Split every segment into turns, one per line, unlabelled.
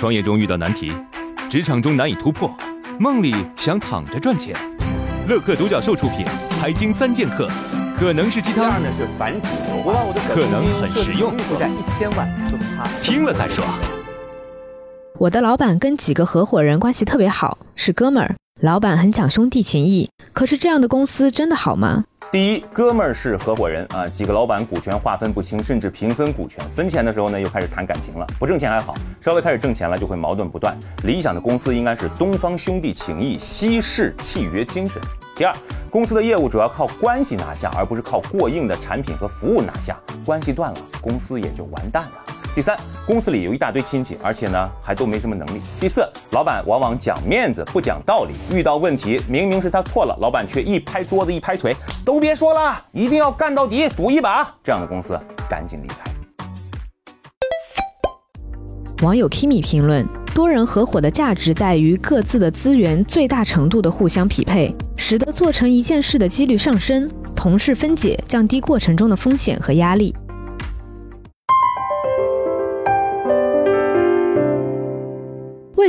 创业中遇到难题，职场中难以突破，梦里想躺着赚钱。乐客独角兽出品，《财经三剑客》可能是鸡汤，
呢是反主流
化，可能很实用，
负债一千万，说他
听了再说。
我的老板跟几个合伙人关系特别好，是哥们儿。老板很讲兄弟情谊，可是这样的公司真的好吗？
第一，哥们儿是合伙人啊，几个老板股权划分不清，甚至平分股权，分钱的时候呢又开始谈感情了。不挣钱还好，稍微开始挣钱了就会矛盾不断。理想的公司应该是东方兄弟情谊，西式契约精神。第二，公司的业务主要靠关系拿下，而不是靠过硬的产品和服务拿下。关系断了，公司也就完蛋了。第三，公司里有一大堆亲戚，而且呢还都没什么能力。第四，老板往往讲面子不讲道理，遇到问题明明是他错了，老板却一拍桌子一拍腿，都别说了，一定要干到底，赌一把。这样的公司赶紧离开。
网友 Kimi 评论：多人合伙的价值在于各自的资源最大程度的互相匹配，使得做成一件事的几率上升，同事分解，降低过程中的风险和压力。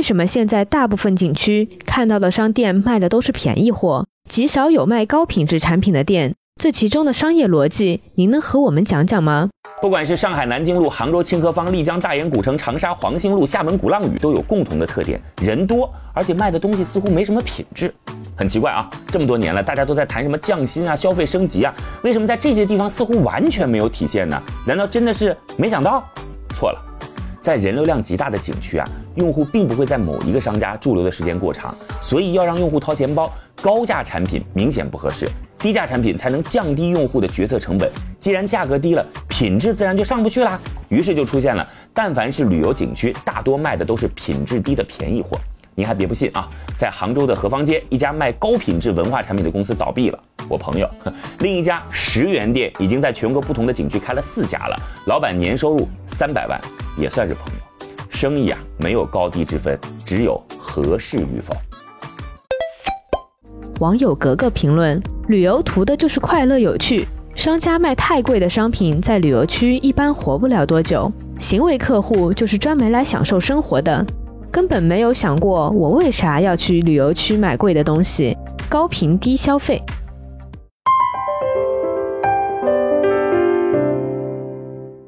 为什么现在大部分景区看到的商店卖的都是便宜货，极少有卖高品质产品的店？这其中的商业逻辑，您能和我们讲讲吗？
不管是上海南京路、杭州清河坊、丽江大研古城、长沙黄兴路、厦门鼓浪屿，都有共同的特点：人多，而且卖的东西似乎没什么品质。很奇怪啊，这么多年了，大家都在谈什么降薪啊、消费升级啊，为什么在这些地方似乎完全没有体现呢？难道真的是没想到？错了。在人流量极大的景区啊，用户并不会在某一个商家驻留的时间过长，所以要让用户掏钱包，高价产品明显不合适，低价产品才能降低用户的决策成本。既然价格低了，品质自然就上不去啦。于是就出现了，但凡是旅游景区，大多卖的都是品质低的便宜货。您还别不信啊，在杭州的河坊街，一家卖高品质文化产品的公司倒闭了。我朋友，另一家十元店已经在全国不同的景区开了四家了，老板年收入三百万。也算是朋友，生意啊没有高低之分，只有合适与否。
网友格格评论：旅游图的就是快乐有趣，商家卖太贵的商品，在旅游区一般活不了多久。行为客户就是专门来享受生活的，根本没有想过我为啥要去旅游区买贵的东西，高频低消费。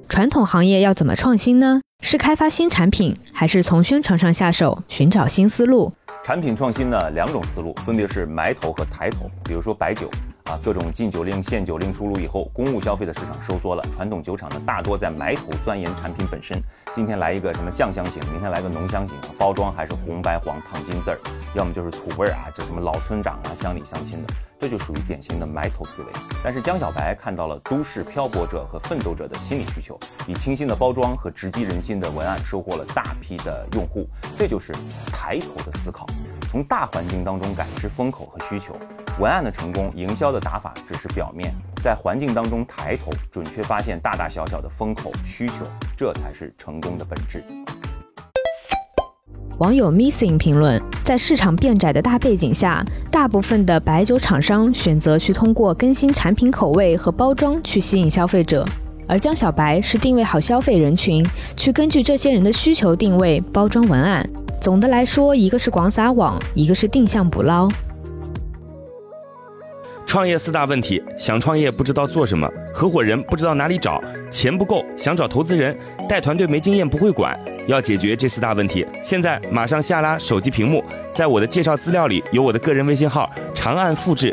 传统行业要怎么创新呢？是开发新产品，还是从宣传上下手，寻找新思路？
产品创新呢，两种思路，分别是埋头和抬头。比如说白酒。啊，各种禁酒令、限酒令出炉以后，公务消费的市场收缩了，传统酒厂呢大多在埋头钻研产品本身。今天来一个什么酱香型，明天来个浓香型，包装还是红白黄烫金字儿，要么就是土味儿啊，就什么老村长啊，乡里乡亲的，这就属于典型的埋头思维。但是江小白看到了都市漂泊者和奋斗者的心理需求，以清新的包装和直击人心的文案收获了大批的用户，这就是抬头的思考，从大环境当中感知风口和需求。文案的成功，营销的打法只是表面，在环境当中抬头，准确发现大大小小的风口需求，这才是成功的本质。
网友 missing 评论：在市场变窄的大背景下，大部分的白酒厂商选择去通过更新产品口味和包装去吸引消费者，而江小白是定位好消费人群，去根据这些人的需求定位包装文案。总的来说，一个是广撒网，一个是定向捕捞。
创业四大问题：想创业不知道做什么，合伙人不知道哪里找，钱不够想找投资人，带团队没经验不会管。要解决这四大问题，现在马上下拉手机屏幕，在我的介绍资料里有我的个人微信号，长按复制，